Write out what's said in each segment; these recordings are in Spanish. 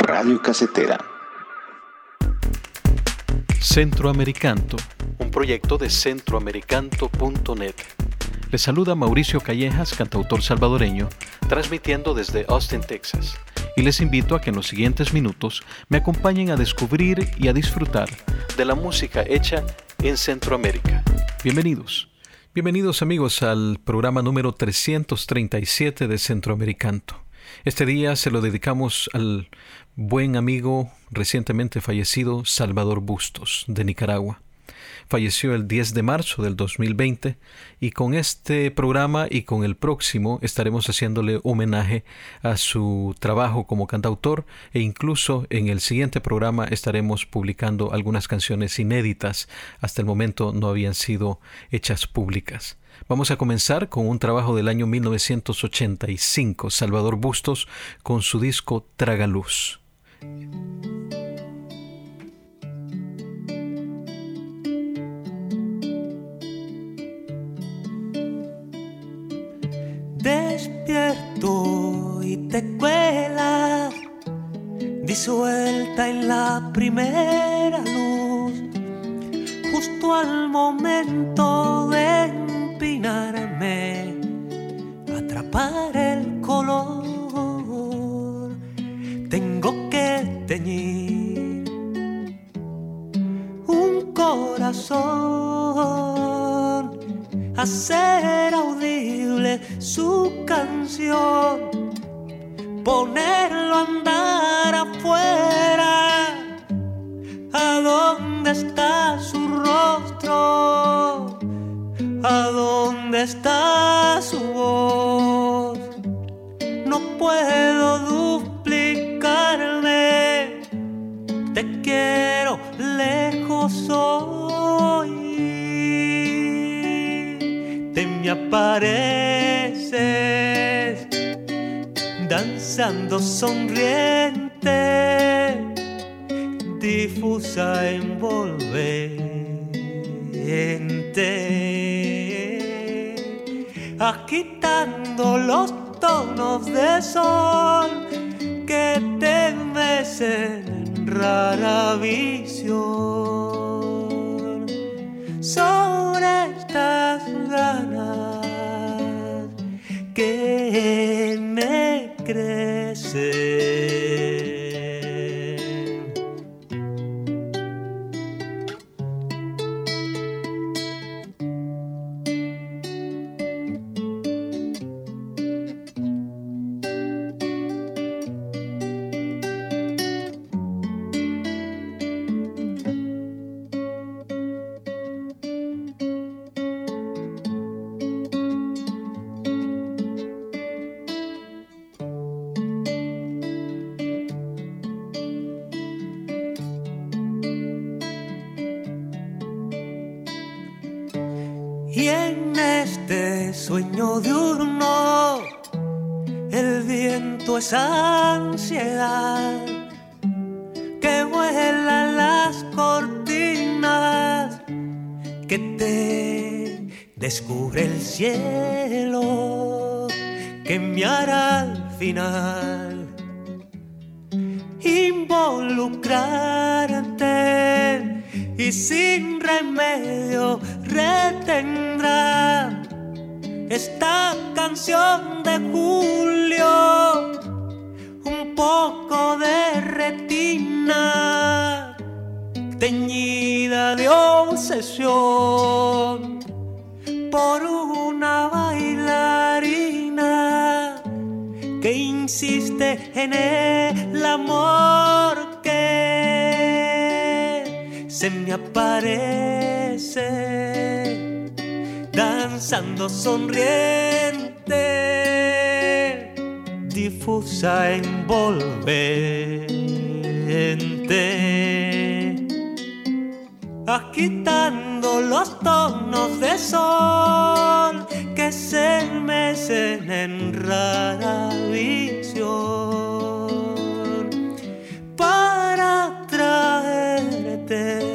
Radio Casetera. Centroamericanto, un proyecto de centroamericanto.net. Les saluda Mauricio Callejas, cantautor salvadoreño, transmitiendo desde Austin, Texas. Y les invito a que en los siguientes minutos me acompañen a descubrir y a disfrutar de la música hecha en Centroamérica. Bienvenidos. Bienvenidos amigos al programa número 337 de Centroamericanto. Este día se lo dedicamos al buen amigo recientemente fallecido Salvador Bustos de Nicaragua. Falleció el 10 de marzo del 2020 y con este programa y con el próximo estaremos haciéndole homenaje a su trabajo como cantautor e incluso en el siguiente programa estaremos publicando algunas canciones inéditas. Hasta el momento no habían sido hechas públicas. Vamos a comenzar con un trabajo del año 1985, Salvador Bustos, con su disco Tragaluz. Despierto y te cuelas, disuelta en la primera luz, justo al momento de empinarme, atrapar el color. Teñir un corazón, hacer audible su canción, ponerlo a andar afuera. ¿A dónde está su rostro? ¿A dónde está su voz? No puedo quiero lejos. Danzando sonriente, difusa envolvente, agitando los tonos de sol que te mecen rara visión me sueño diurno, el viento es ansiedad que vuela las cortinas, que te descubre el cielo, que me hará al final. Involucrarte y sin remedio retendrá esta canción de julio, un poco de retina, teñida de obsesión por una bailarina que insiste en el amor que se me aparece danzando sonriente, difusa, envolvente, agitando los tonos de sol que se mecen en rara visión. Para traerte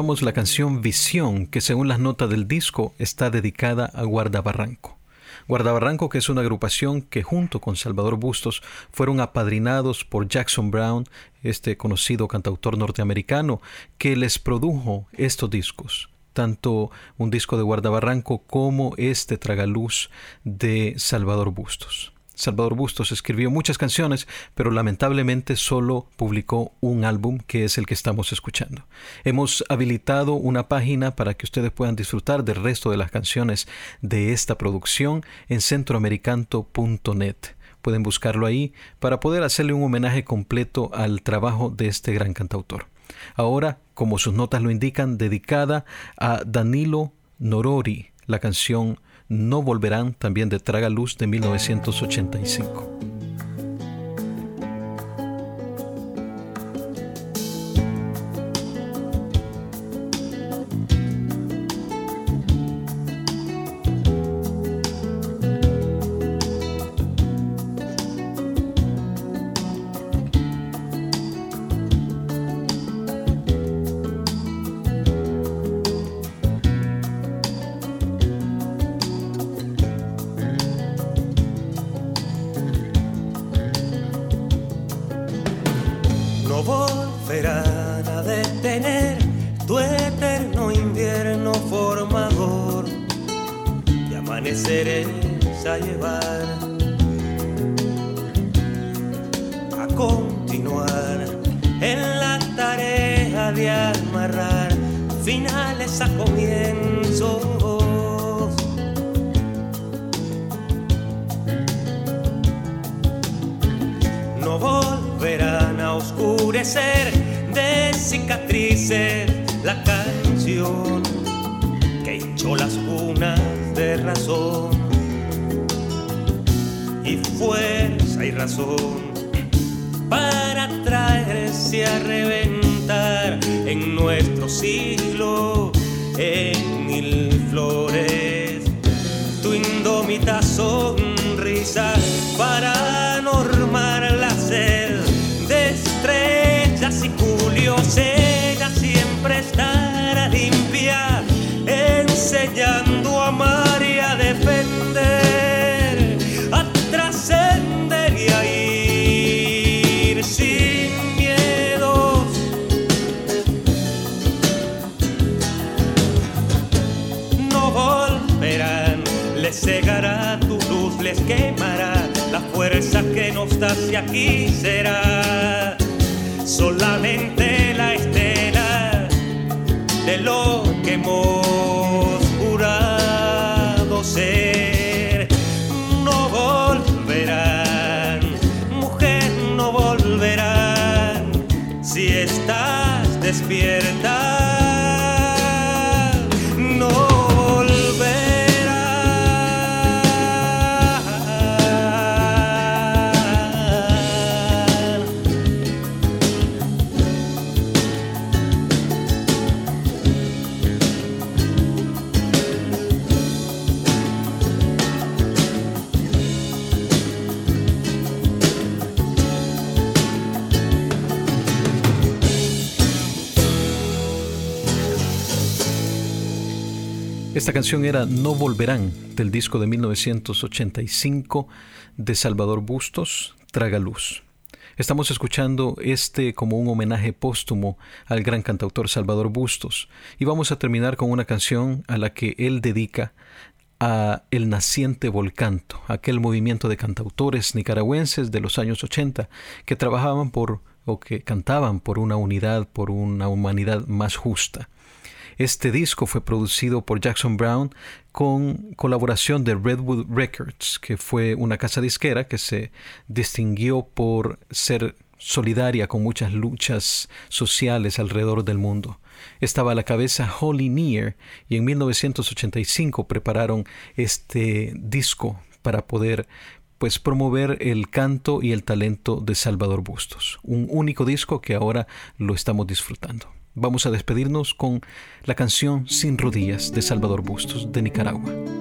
La canción Visión, que según las notas del disco está dedicada a Guardabarranco. Guardabarranco, que es una agrupación que junto con Salvador Bustos fueron apadrinados por Jackson Brown, este conocido cantautor norteamericano, que les produjo estos discos tanto un disco de Guardabarranco como este Tragaluz de Salvador Bustos. Salvador Bustos escribió muchas canciones, pero lamentablemente solo publicó un álbum que es el que estamos escuchando. Hemos habilitado una página para que ustedes puedan disfrutar del resto de las canciones de esta producción en centroamericanto.net. Pueden buscarlo ahí para poder hacerle un homenaje completo al trabajo de este gran cantautor. Ahora, como sus notas lo indican, dedicada a Danilo Norori, la canción no volverán también de Traga Luz de 1985. interesa llevar a continuar en la tarea de amarrar finales a comienzos. No volverán a oscurecer de cicatrices la canción que hinchó las cunas razón. Y fuerza y razón para traerse a reventar en nuestro siglo en mil flores. Tu indómita sonrisa para no aquí será Esta canción era No Volverán, del disco de 1985 de Salvador Bustos, Traga Luz. Estamos escuchando este como un homenaje póstumo al gran cantautor Salvador Bustos y vamos a terminar con una canción a la que él dedica a El Naciente Volcanto, aquel movimiento de cantautores nicaragüenses de los años 80 que trabajaban por o que cantaban por una unidad, por una humanidad más justa. Este disco fue producido por Jackson Brown con colaboración de Redwood Records, que fue una casa disquera que se distinguió por ser solidaria con muchas luchas sociales alrededor del mundo. Estaba a la cabeza Holly Near y en 1985 prepararon este disco para poder pues promover el canto y el talento de Salvador Bustos, un único disco que ahora lo estamos disfrutando. Vamos a despedirnos con la canción Sin rodillas de Salvador Bustos de Nicaragua.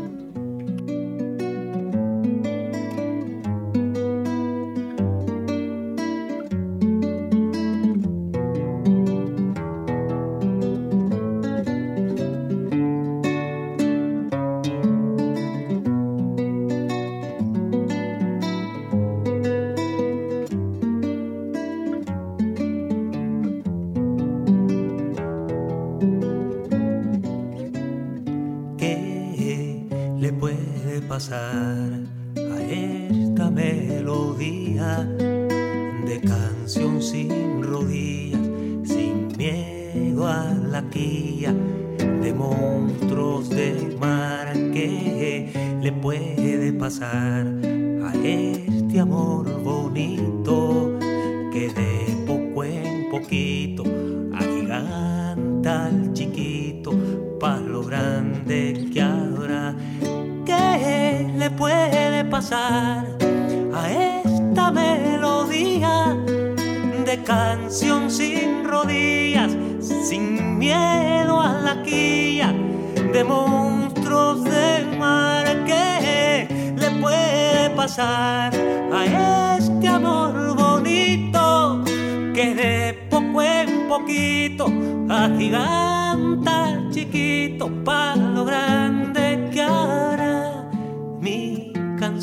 A esta melodía de canción sin rodillas, sin miedo a la guía de monstruos de mar que le puede pasar a este amor bonito que de poco en poquito agiganta al chiquito puede pasar a esta melodía de canción sin rodillas, sin miedo a la quilla de monstruos del mar? ¿Qué le puede pasar a este amor bonito que de poco en poquito agiganta chiquito para lo grande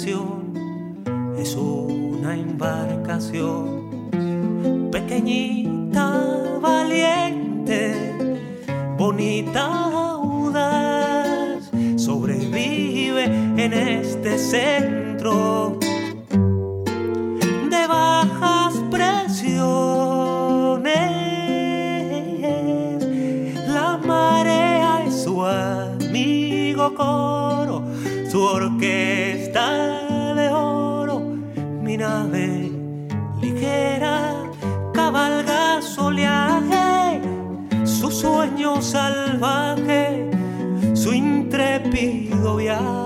es una embarcación pequeñita valiente bonita audaz sobrevive en este centro de bajas presiones. La marea es su amigo coro, su orquesta de oro, mi nave ligera cabalga su oleaje, su sueño salvaje, su intrépido viaje.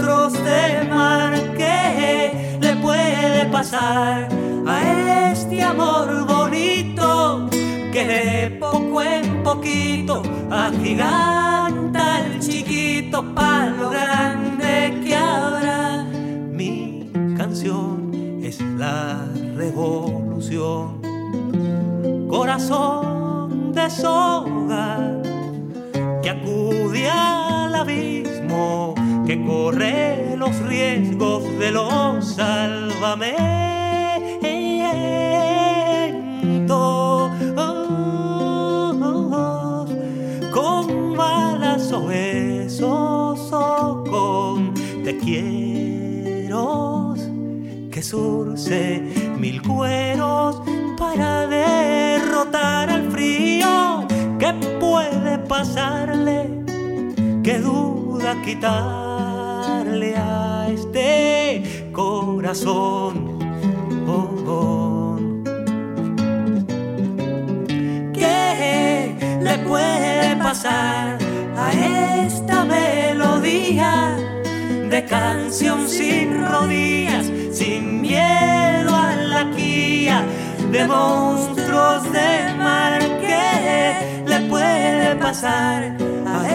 De mar? ¿Qué le puede pasar a este amor bonito que de poco en poquito agiganta al chiquito para lo grande que habrá? Mi canción es la revolución, corazón de soga que acude al abismo, que corre los riesgos de los salvamentos, con balas o besos te quiero que surce mil cueros para derrotar al frío que puede pasarle, que duda quitarle a este corazón. Oh. ¿Qué le puede pasar a esta melodía de canción sin rodillas, sin miedo a la guía de monstruos de mar? ¿Qué le puede pasar a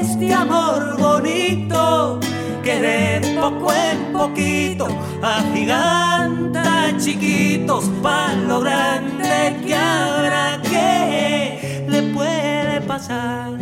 este amor bonito que de poco en poquito agiganta chiquitos para lo grande que habrá? ¿Qué le puede pasar?